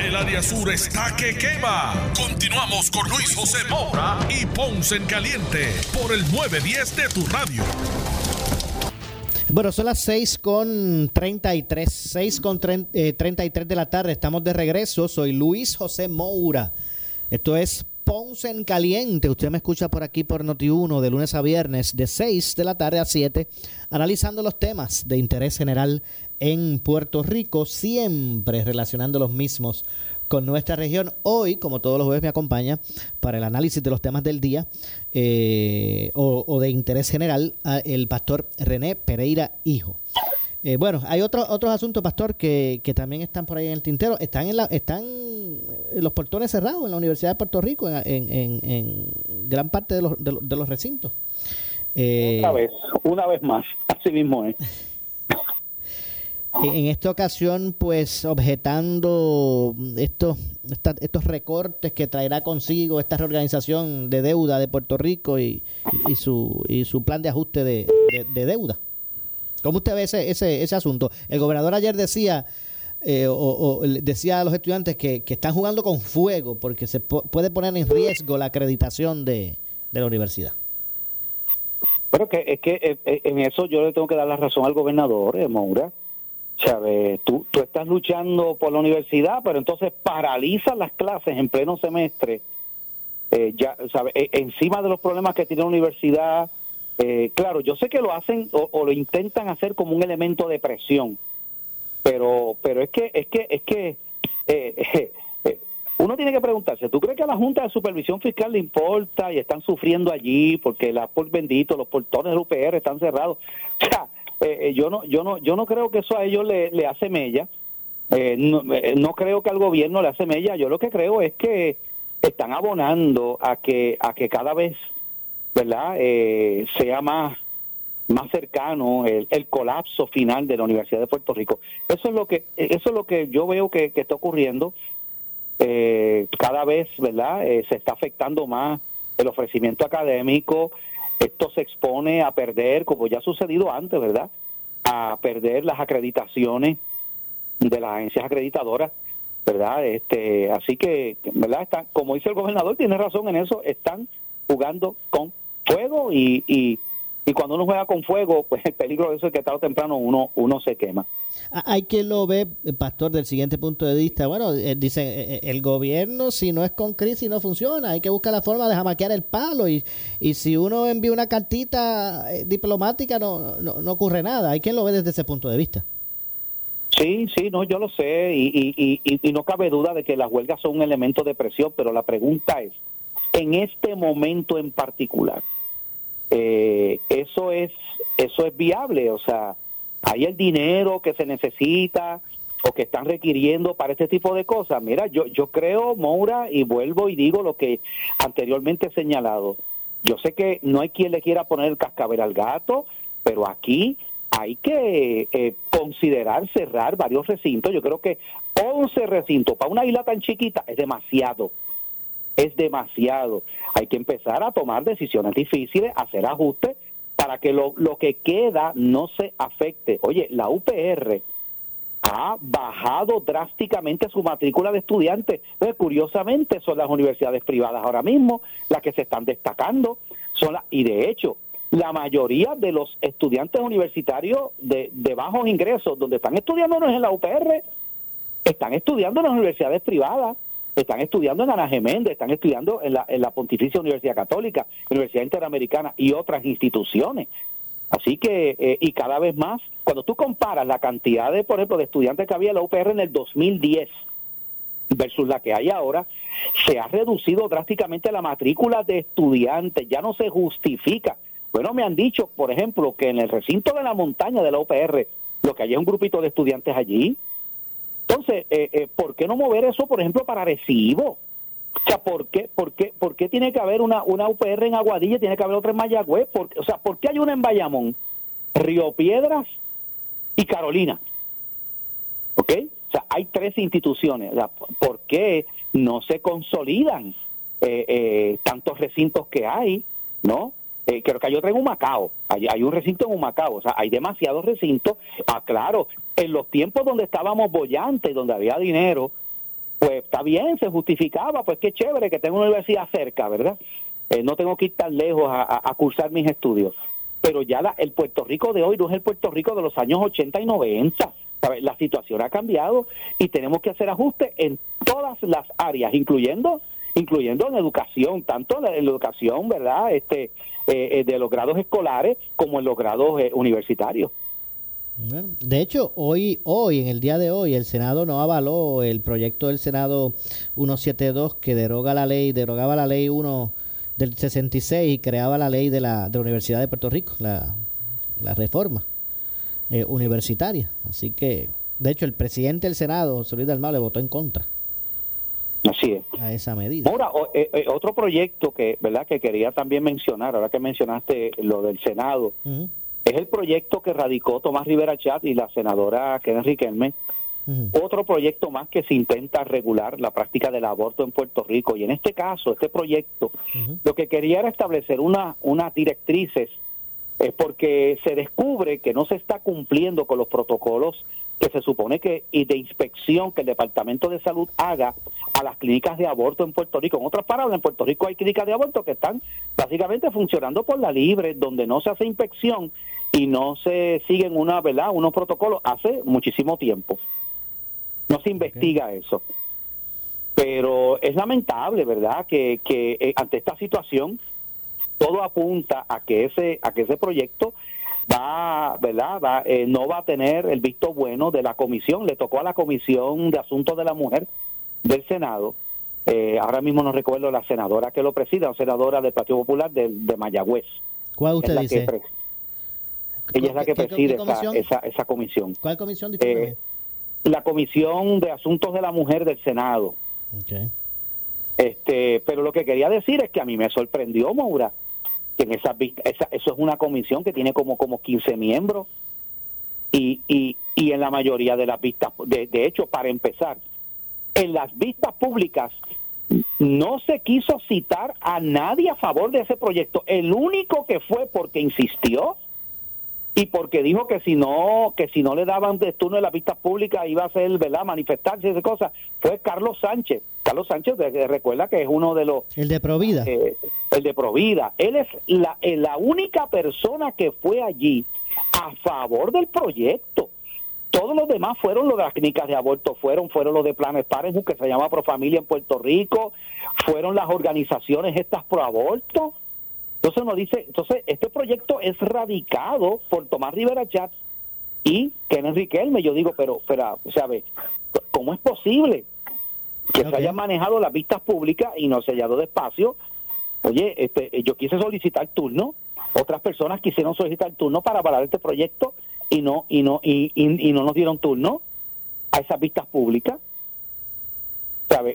El área sur está que quema. Continuamos con Luis José Moura y Ponce en Caliente por el 910 de tu radio. Bueno, son las 6 con 33, 6 con 33 eh, de la tarde. Estamos de regreso. Soy Luis José Moura. Esto es Ponce en Caliente. Usted me escucha por aquí por Noti1 de lunes a viernes de 6 de la tarde a 7, analizando los temas de interés general en Puerto Rico, siempre relacionando los mismos con nuestra región. Hoy, como todos los jueves, me acompaña para el análisis de los temas del día eh, o, de interés general el pastor René Pereira Hijo. Eh, bueno, hay otros otros asuntos, pastor, que, que, también están por ahí en el tintero. Están en la, están los portones cerrados en la Universidad de Puerto Rico, en, en, en gran parte de los, de, los recintos. Eh, una vez, una vez más, (laughs) así mismo es. (laughs) En esta ocasión, pues objetando estos, estos recortes que traerá consigo esta reorganización de deuda de Puerto Rico y, y, su, y su plan de ajuste de, deuda. ¿Cómo usted ve ese, ese, ese asunto? El gobernador ayer decía, eh, o, decía a los estudiantes que, están jugando con fuego porque se puede poner en riesgo la acreditación de, la universidad. Bueno, que, es que eh, eh, en eso yo le tengo que dar la razón al gobernador, eh. ¿Sabes? Tú, tú estás luchando por la universidad, pero entonces paralizas las clases en pleno semestre. ya, ¿sabes? encima de los problemas que tiene la universidad, claro, yo sé que lo hacen o, lo intentan hacer como un elemento de presión, pero pero es que es que es que eh, (laughs) eh, uno tiene que preguntarse, ¿tú crees que a la Junta de Supervisión Fiscal le importa y están sufriendo allí porque la por bendito, los portones del UPR están cerrados? (laughs) O sea, eh, yo no yo no yo no creo que eso a ellos le, le hace mella. No, no, creo que al gobierno le hace mella. Yo lo que creo es que están abonando a que a que cada vez, ¿verdad? sea más más cercano el, colapso final de la Universidad de Puerto Rico. Eso es lo que eso es lo que yo veo que, está ocurriendo. Eh, cada vez, ¿verdad? Eh, se está afectando más el ofrecimiento académico. Esto se expone a perder, como ya ha sucedido antes, ¿verdad? A perder las acreditaciones de las agencias acreditadoras, ¿verdad? Este, así que, ¿verdad? Están, como dice el gobernador, tiene razón en eso, están jugando con fuego y, y y cuando uno juega con fuego, (laughs) pues el peligro de eso es que tarde o temprano uno, uno se quema. Hay quien lo ve, eh, pastor, del siguiente punto de vista. Bueno, eh, dice, eh, el gobierno si no es con crisis no funciona, hay que buscar la forma de jamaquear el palo y, y si uno envía una cartita diplomática no, no, ocurre nada. Hay quien lo ve desde ese punto de vista. Sí, sí, no, yo lo sé y, y, y no cabe duda de que las huelgas son un elemento de presión, pero la pregunta es, en este momento en particular, eh, eso es eso es viable, o sea, hay el dinero que se necesita o que están requiriendo para este tipo de cosas. Mira, yo yo creo, Moura, y vuelvo y digo lo que anteriormente he señalado. Yo sé que no hay quien le quiera poner el cascabel al gato, pero aquí hay que eh, considerar cerrar varios recintos. Yo creo que 11 recintos para una isla tan chiquita es demasiado es demasiado. Hay que empezar a tomar decisiones difíciles, hacer ajustes para que lo, lo que queda no se afecte. Oye, la UPR ha bajado drásticamente su matrícula de estudiantes. Pues, curiosamente son las universidades privadas ahora mismo las que se están destacando. Son y de hecho, la mayoría de los estudiantes universitarios de, de bajos ingresos, donde están estudiando no es en la UPR, están estudiando en las universidades privadas están estudiando en Ana Geméndez, están estudiando en la, en la Pontificia Universidad Católica, Universidad Interamericana y otras instituciones. Así que, eh, y cada vez más, cuando tú comparas la cantidad de, por ejemplo, de estudiantes que había en la UPR en el 2010 versus la que hay ahora, se ha reducido drásticamente la matrícula de estudiantes, ya no se justifica. Bueno, me han dicho, por ejemplo, que en el recinto de la montaña de la UPR, lo que hay es un grupito de estudiantes allí, entonces, eh, eh, ¿por qué no mover eso, por ejemplo, para Recibo? O sea, ¿por qué, por qué, por qué tiene que haber una, una UPR en Aguadilla tiene que haber otra en Mayagüez? o sea, ¿por qué hay una en Bayamón, Río Piedras y Carolina? ¿Ok? O sea, hay tres instituciones. ¿Por qué no se consolidan eh, eh, tantos recintos que hay? ¿No? Eh, creo que hay otra en Humacao, hay, hay un recinto en Humacao, o sea, hay demasiados recintos. Ah, claro, en los tiempos donde estábamos bollantes, donde había dinero, pues está bien, se justificaba, pues qué chévere que tengo una universidad cerca, ¿verdad? Eh, no tengo que ir tan lejos a, cursar mis estudios. Pero ya la, el Puerto Rico de hoy no es el Puerto Rico de los años 80 y 90. La situación ha cambiado y tenemos que hacer ajustes en todas las áreas, incluyendo incluyendo en educación, tanto en la educación, ¿verdad? Este, eh, eh, de los grados escolares como en los grados eh, universitarios. de hecho, hoy, hoy, en el día de hoy, el Senado no avaló el proyecto del Senado 172 que deroga la ley, derogaba la ley 1 del 66 y creaba la ley de la, de Universidad de Puerto Rico, la, la reforma universitaria. Así que, de hecho, el presidente del Senado, José Luis Dalmau, le votó en contra. Así es. A esa medida. Ahora, eh, eh, otro proyecto que, ¿verdad? que quería también mencionar, ahora que mencionaste lo del Senado, es el proyecto que radicó Tomás Rivera Chat y la senadora Kenneth Riquelme. Otro proyecto más que se intenta regular la práctica del aborto en Puerto Rico. Y en este caso, este proyecto, lo que quería era establecer una, unas directrices es porque se descubre que no se está cumpliendo con los protocolos que se supone que y de inspección que el Departamento de Salud haga a las clínicas de aborto en Puerto Rico. En otras palabras, en Puerto Rico hay clínicas de aborto que están básicamente funcionando por la libre, donde no se hace inspección y no se siguen una, ¿verdad? unos protocolos hace muchísimo tiempo. No se investiga eso. Pero es lamentable, ¿verdad?, que, que eh, ante esta situación todo apunta a que ese a que ese proyecto va, ¿verdad? Va, eh, no va a tener el visto bueno de la comisión. Le tocó a la Comisión de Asuntos de la Mujer del Senado. Eh, ahora mismo no recuerdo la senadora que lo preside, la senadora del Partido Popular de, de Mayagüez. ¿Cuál usted Es dice? que ella es la que ¿Qué- qué- qué preside esa, comisión? esa, esa comisión. ¿Cuál comisión? Eh, la Comisión de Asuntos de la Mujer del Senado. Este, pero lo que quería decir es que a mí me sorprendió, Maura, que en esa, esa eso es una comisión que tiene como como 15 miembros y, y, y en la mayoría de las vistas, de, de hecho, para empezar, en las vistas públicas no se quiso citar a nadie a favor de ese proyecto. El único que fue porque insistió y porque dijo que si no que si no le daban de turno en las vistas públicas iba a ser verdad manifestarse y esas cosas fue Carlos Sánchez Carlos Sánchez recuerda que es uno de los El de Provida. eh, el de Provida él es la, eh, la única persona que fue allí a favor del proyecto todos los demás fueron los de las clínicas de aborto, fueron, fueron los de Planes Parenthood, que se llama Profamilia en Puerto Rico, fueron las organizaciones estas pro aborto. Entonces nos dice, entonces este proyecto es radicado por Tomás Rivera Chats y Kenneth Riquelme. Yo digo, pero. ¿Cómo es posible que se hayan manejado las vistas públicas y no se haya dado espacio? Oye, este, yo quise solicitar turno, otras personas quisieron solicitar turno para avalar este proyecto y no y no y, y- y no nos dieron turno a esas vistas públicas.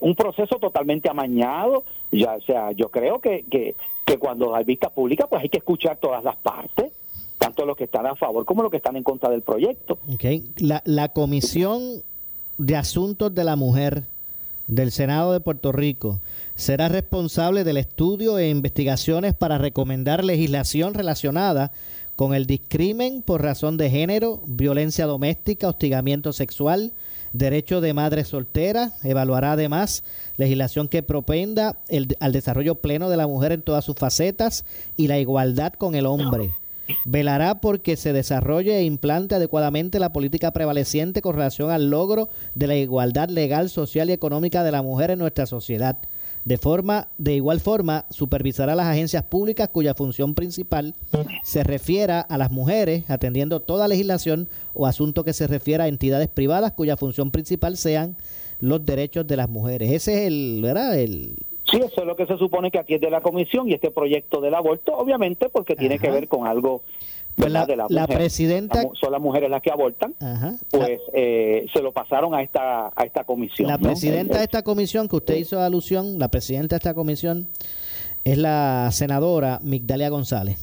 Un proceso totalmente amañado. Ya, o sea, yo creo que, que, que cuando hay vistas públicas, pues hay que escuchar todas las partes, tanto los que están a favor como los que están en contra del proyecto. La, la Comisión de Asuntos de la Mujer del Senado de Puerto Rico será responsable del estudio e investigaciones para recomendar legislación relacionada con el discrimen por razón de género, violencia doméstica, hostigamiento sexual, derecho de madre soltera. Evaluará además legislación que propenda el, al desarrollo pleno de la mujer en todas sus facetas y la igualdad con el hombre. Velará porque se desarrolle e implante adecuadamente la política prevaleciente con relación al logro de la igualdad legal, social y económica de la mujer en nuestra sociedad. De forma, de igual forma, supervisará las agencias públicas cuya función principal se refiera a las mujeres, atendiendo toda legislación o asunto que se refiera a entidades privadas cuya función principal sean los derechos de las mujeres. Ese es el, ¿verdad? El, Sí, eso es lo que se supone que atiende la comisión y este proyecto del aborto, obviamente, porque tiene que ver con algo Pues la- de la, la mujer. presidenta- La son las mujeres las que abortan, ajá. pues eh, se lo pasaron a esta a esta comisión. La ¿no? presidenta El- de esta comisión que usted hizo alusión, la presidenta de esta comisión es la senadora Migdalia González.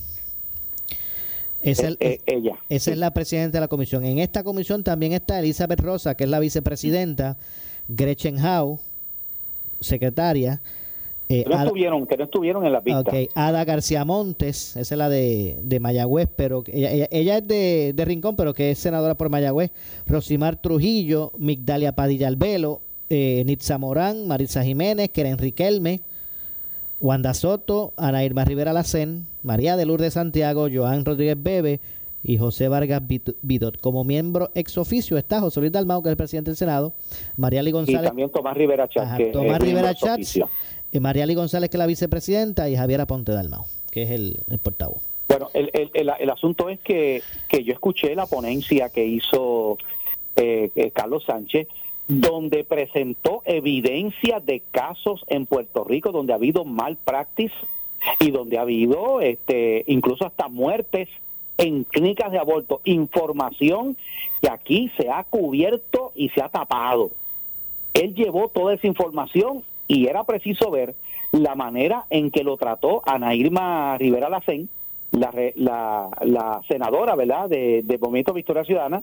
Es eh, el- eh, ella. esa es la presidenta de la comisión. En esta comisión también está Elizabeth Rosa, que es la vicepresidenta, Gretchen Howe, secretaria, eh, Que no Ada- estuvieron, que no estuvieron en la vista. ok, Ada García Montes, esa es la de, de Mayagüez, pero ella, ella- ella es de, de Rincón, pero que es senadora por Mayagüez. Rosimar Trujillo, Migdalia Padilla Albelo, eh, Nitza Morán, Marisa Jiménez, Keren Riquelme, Wanda Soto, Ana Irma Rivera Lacén, María de Lourdes Santiago, Joan Rodríguez Bebe y José Vargas Bidot. Como miembro ex oficio está José Luis Dalmau, que es el presidente del Senado, María Lee y González, también Tomás Rivera Chat, Tomás Rivera ex Eh, María Lee González, que es la vicepresidenta, y Javier Aponte Dalmau, que es el, portavoz. Bueno, el, el, el, el asunto es que, que yo escuché la ponencia que hizo eh, eh, Carlos Sánchez, donde presentó evidencia de casos en Puerto Rico donde ha habido mal practice y donde ha habido este, incluso hasta muertes en clínicas de aborto. Información que aquí se ha cubierto y se ha tapado. Él llevó toda esa información y era preciso ver la manera en que lo trató Ana Irma Rivera Lacén, la, la, la senadora, ¿verdad?, de, de Movimiento Victoria Ciudadana,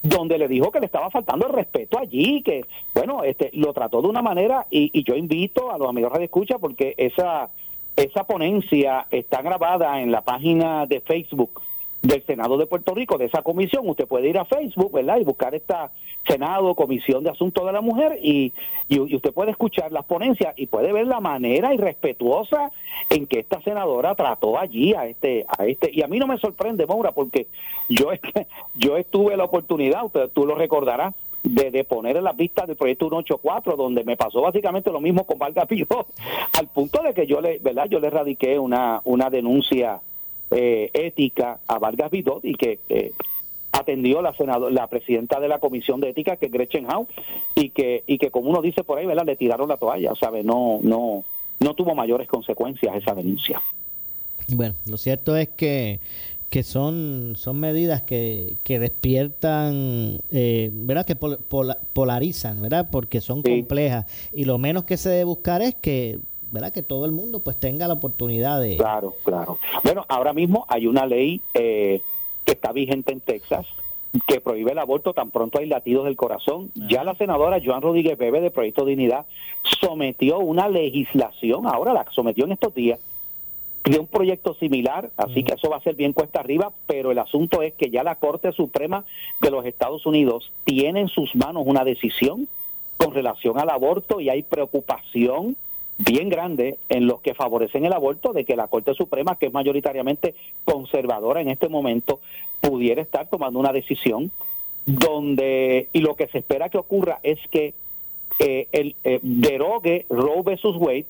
donde le dijo que le estaba faltando el respeto allí, que, bueno, este, lo trató de una manera, y, y yo invito a los amigos de escucha porque esa, esa ponencia está grabada en la página de Facebook del Senado de Puerto Rico, de esa comisión. Usted puede ir a Facebook, ¿verdad? Y buscar esta Senado, Comisión de Asuntos de la Mujer, y, y, usted puede escuchar las ponencias y puede ver la manera irrespetuosa en que esta senadora trató allí a este, a este, y a mí no me sorprende, Maura, porque yo, yo estuve la oportunidad, usted, tú lo recordarás, de, de, poner en las vistas del proyecto 184, donde me pasó básicamente lo mismo con Vargas Pidó, al punto de que yo le, ¿verdad? Yo le radiqué una, una denuncia eh, ética a Vargas Vidot y que eh, atendió la senadora, la presidenta de la comisión de ética que es Gretchen Howe y que y que como uno dice por ahí, ¿verdad? Le tiraron la toalla, ¿sabe? No no no tuvo mayores consecuencias esa denuncia. Bueno, lo cierto es que que son son medidas que, que despiertan, eh, ¿verdad? Que polarizan, ¿verdad? Porque son complejas y lo menos que se debe buscar es que ¿verdad? Que todo el mundo pues tenga la oportunidad de... Claro, claro. Bueno, ahora mismo hay una ley eh, que está vigente en Texas que prohíbe el aborto tan pronto hay latidos del corazón. Ya la senadora Joan Rodríguez Bebe de Proyecto Dignidad sometió una legislación, ahora la sometió en estos días, de un proyecto similar, así que eso va a ser bien cuesta arriba, pero el asunto es que ya la Corte Suprema de los Estados Unidos tiene en sus manos una decisión con relación al aborto y hay preocupación bien grande en los que favorecen el aborto de que la Corte Suprema, que es mayoritariamente conservadora en este momento, pudiera estar tomando una decisión donde, y lo que se espera que ocurra es que eh, el, eh, derogue Roe versus Wade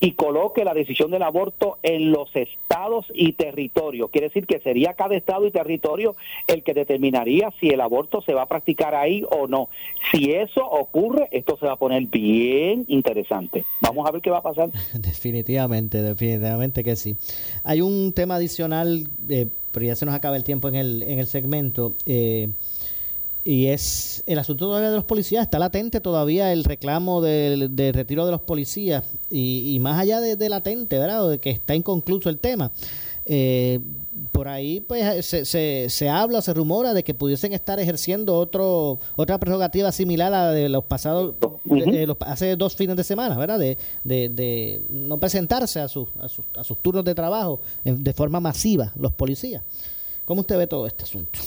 y coloque la decisión del aborto en los estados y territorios. Quiere decir que sería cada estado y territorio el que determinaría si el aborto se va a practicar ahí o no. Si eso ocurre, esto se va a poner bien interesante. Vamos a ver qué va a pasar. (laughs) definitivamente, definitivamente que sí. Hay un tema adicional, eh, pero ya se nos acaba el tiempo en el, en el segmento. Eh, y es el asunto todavía de los policías, está latente todavía el reclamo del, retiro de los policías y, más allá de, latente, ¿verdad? De que está inconcluso el tema. Eh, por ahí pues se, se, se, habla, se rumora de que pudiesen estar ejerciendo otro otra prerrogativa similar a la de los pasados, hace dos fines de semana, ¿verdad? De, de, no presentarse a, sus, a, sus, a sus turnos de trabajo de forma masiva los policías. ¿Cómo usted ve todo este asunto?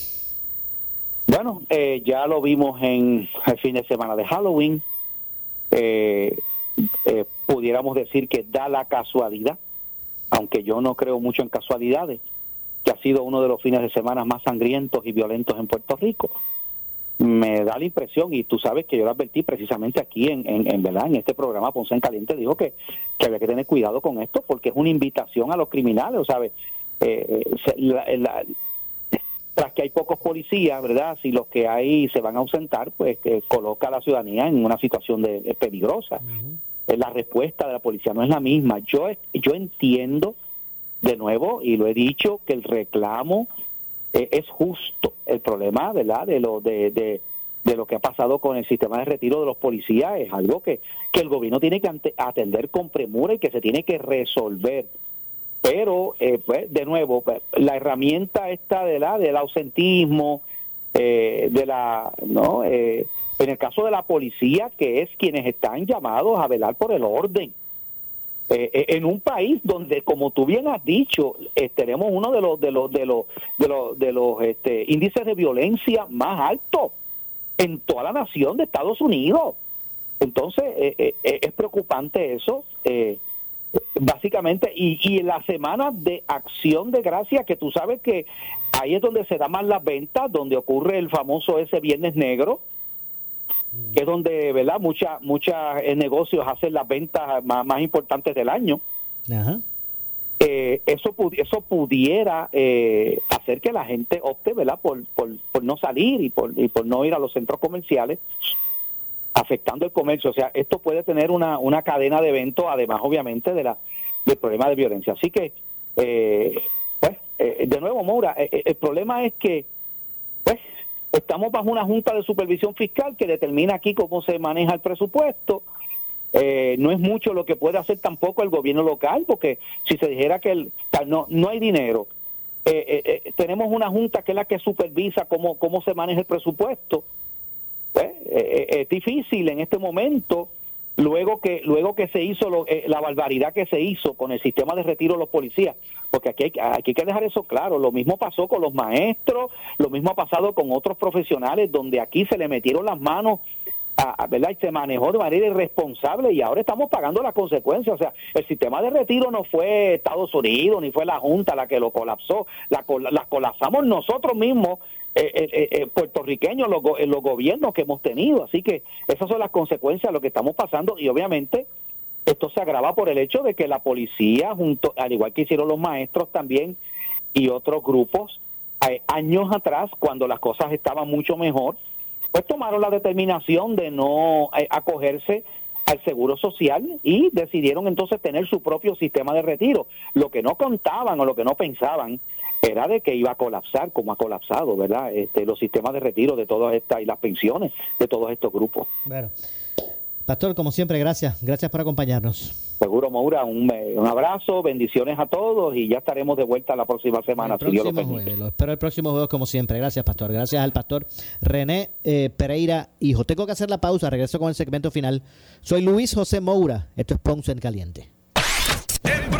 Bueno, eh, ya lo vimos en el fin de semana de Halloween. Eh, eh, pudiéramos decir que da la casualidad, aunque yo no creo mucho en casualidades, que ha sido uno de los fines de semana más sangrientos y violentos en Puerto Rico. Me da la impresión, y tú sabes que yo lo advertí precisamente aquí en, en, ¿verdad? en este programa Ponce en Caliente, dijo que, que había que tener cuidado con esto porque es una invitación a los criminales, ¿sabes? Eh, la, tras que hay pocos policías, ¿verdad? Si los que hay se van a ausentar, pues que coloca a la ciudadanía en una situación de, peligrosa. Eh, la respuesta de la policía no es la misma. Yo, yo entiendo, de nuevo, y lo he dicho, que el reclamo eh, es justo. El problema, ¿verdad? De lo, de, de, de, lo que ha pasado con el sistema de retiro de los policías es algo que, que el gobierno tiene que atender con premura y que se tiene que resolver pero eh, pues de nuevo pues, la herramienta esta de la del ausentismo eh, de la no eh, en el caso de la policía que es quienes están llamados a velar por el orden. En un país donde como tú bien has dicho tenemos uno de los de los de los de los de los este, índices de violencia más altos en toda la nación de Estados Unidos. Entonces es preocupante eso eh, básicamente, y, y en la semana de acción de gracia, que tú sabes que ahí es donde se da más las ventas, donde ocurre el famoso ese viernes negro, que es donde, ¿verdad? Muchas muchas eh, negocios hacen las ventas más, importantes del año. Eh, eso, eso pudiera eh, hacer que la gente opte, ¿verdad? Por, por, por no salir y por, y por no ir a los centros comerciales afectando el comercio. O sea, esto puede tener una, una cadena de eventos, además, obviamente, de la, del problema de violencia. Así que, eh, pues, eh, de nuevo, Moura, eh, el problema es que, pues, estamos bajo una junta de supervisión fiscal que determina aquí cómo se maneja el presupuesto. no es mucho lo que puede hacer tampoco el gobierno local, porque si se dijera que el, no, no hay dinero, tenemos una junta que es la que supervisa cómo, cómo se maneja el presupuesto pues, eh, eh, es difícil en este momento luego que luego que se hizo lo, eh, la barbaridad que se hizo con el sistema de retiro de los policías, porque aquí hay, aquí hay que dejar eso claro, lo mismo pasó con los maestros, lo mismo ha pasado con otros profesionales donde aquí se le metieron las manos a, ¿verdad? y se manejó de manera irresponsable y ahora estamos pagando las consecuencias. O sea, el sistema de retiro no fue Estados Unidos ni fue la Junta la que lo colapsó, la, la colapsamos nosotros mismos puertorriqueños, los, los gobiernos que hemos tenido. Así que esas son las consecuencias de lo que estamos pasando y obviamente esto se agrava por el hecho de que la policía, junto, al igual que hicieron los maestros también y otros grupos, años atrás, cuando las cosas estaban mucho mejor, pues tomaron la determinación de no acogerse al seguro social y decidieron entonces tener su propio sistema de retiro. Lo que no contaban o lo que no pensaban era de que iba a colapsar como ha colapsado, ¿verdad? Este, los sistemas de retiro de todas estas y las pensiones de todos estos grupos. Bueno. Pastor, como siempre, gracias. Gracias por acompañarnos. Seguro, Maura, un, un, abrazo, bendiciones a todos y ya estaremos de vuelta la próxima semana. El próximo lo, jueves, lo espero el próximo jueves, como siempre. Gracias, Pastor. Gracias al Pastor René eh, Pereira. Hijo, tengo que hacer la pausa. Regreso con el segmento final. Soy Luis José Moura. Esto es Ponce en Caliente.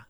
있다.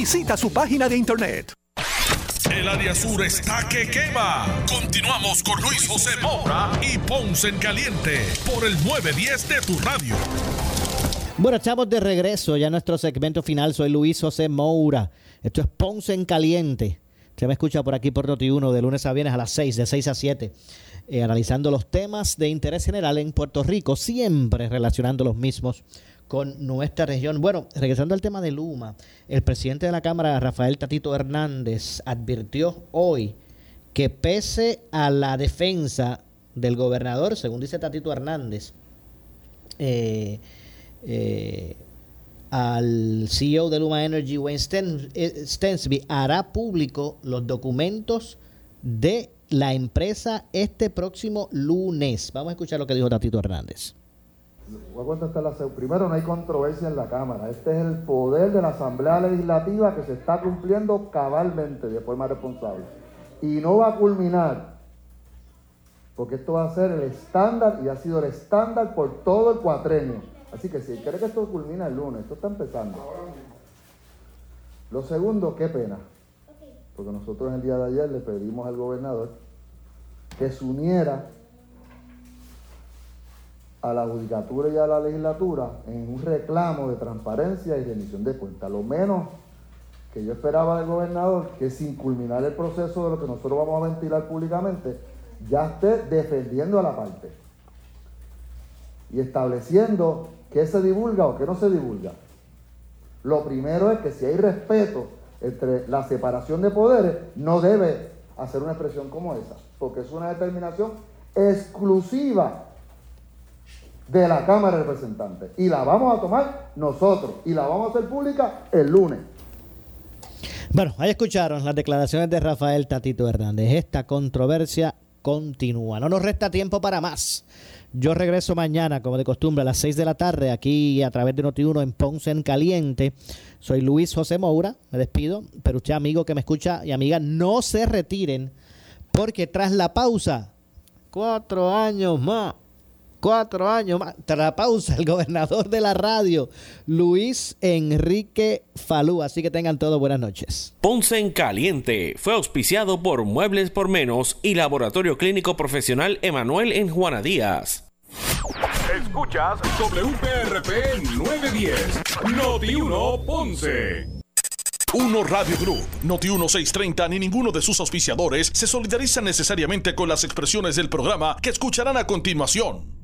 Visita su página de internet. El área sur está que quema. Continuamos con Luis José Moura y Ponce en Caliente por el 910 de tu radio. Bueno, estamos de regreso ya en nuestro segmento final. Soy Luis José Moura. Esto es Ponce en Caliente. Se me escucha por aquí por Noti1 de lunes a viernes a las 6, de 6 a 7, eh, analizando los temas de interés general en Puerto Rico, siempre relacionando los mismos con nuestra región. Bueno, regresando al tema de Luma, el presidente de la Cámara, Rafael Tatito Hernández, advirtió hoy que pese a la defensa del gobernador, según dice Tatito Hernández, eh, eh, al CEO de Luma Energy, Wayne eh, Stensby, hará público los documentos de la empresa este próximo lunes. Vamos a escuchar lo que dijo Tatito Hernández. Voy a contestar la Primero, no hay controversia en la Cámara. Este es el poder de la Asamblea Legislativa que se está cumpliendo cabalmente de forma responsable. Y no va a culminar, porque esto va a ser el estándar y ha sido el estándar por todo el cuatrenio. Así que si quiere que esto culmine el lunes, esto está empezando. Lo segundo, qué pena, porque nosotros el día de ayer le pedimos al gobernador que se uniera a la judicatura y a la legislatura en un reclamo de transparencia y rendición de cuentas. Lo menos que yo esperaba del gobernador, que sin culminar el proceso de lo que nosotros vamos a ventilar públicamente, ya esté defendiendo a la parte y estableciendo qué se divulga o qué no se divulga. Lo primero es que si hay respeto entre la separación de poderes, no debe hacer una expresión como esa, porque es una determinación exclusiva de la Cámara de Representantes. Y la vamos a tomar nosotros y la vamos a hacer pública el lunes. Bueno, ahí escucharon las declaraciones de Rafael Tatito Hernández. Esta controversia continúa. No nos resta tiempo para más. Yo regreso mañana, como de costumbre, a las 6 de la tarde, aquí a través de Noti1 en Ponce en Caliente. Soy Luis José Moura, me despido, pero usted, amigo que me escucha y amiga, no se retiren, porque tras la pausa, cuatro años más cuatro años más. Tras la pausa, el gobernador de la radio, Luis Enrique Falú. Así que tengan todos buenas noches. Ponce en Caliente fue auspiciado por Muebles por Menos y Laboratorio Clínico Profesional Emanuel en Juana Díaz. Escuchas WPRP 910, Noti 1 Ponce. Uno Radio Group, Noti 1630 ni ninguno de sus auspiciadores se solidarizan necesariamente con las expresiones del programa que escucharán a continuación.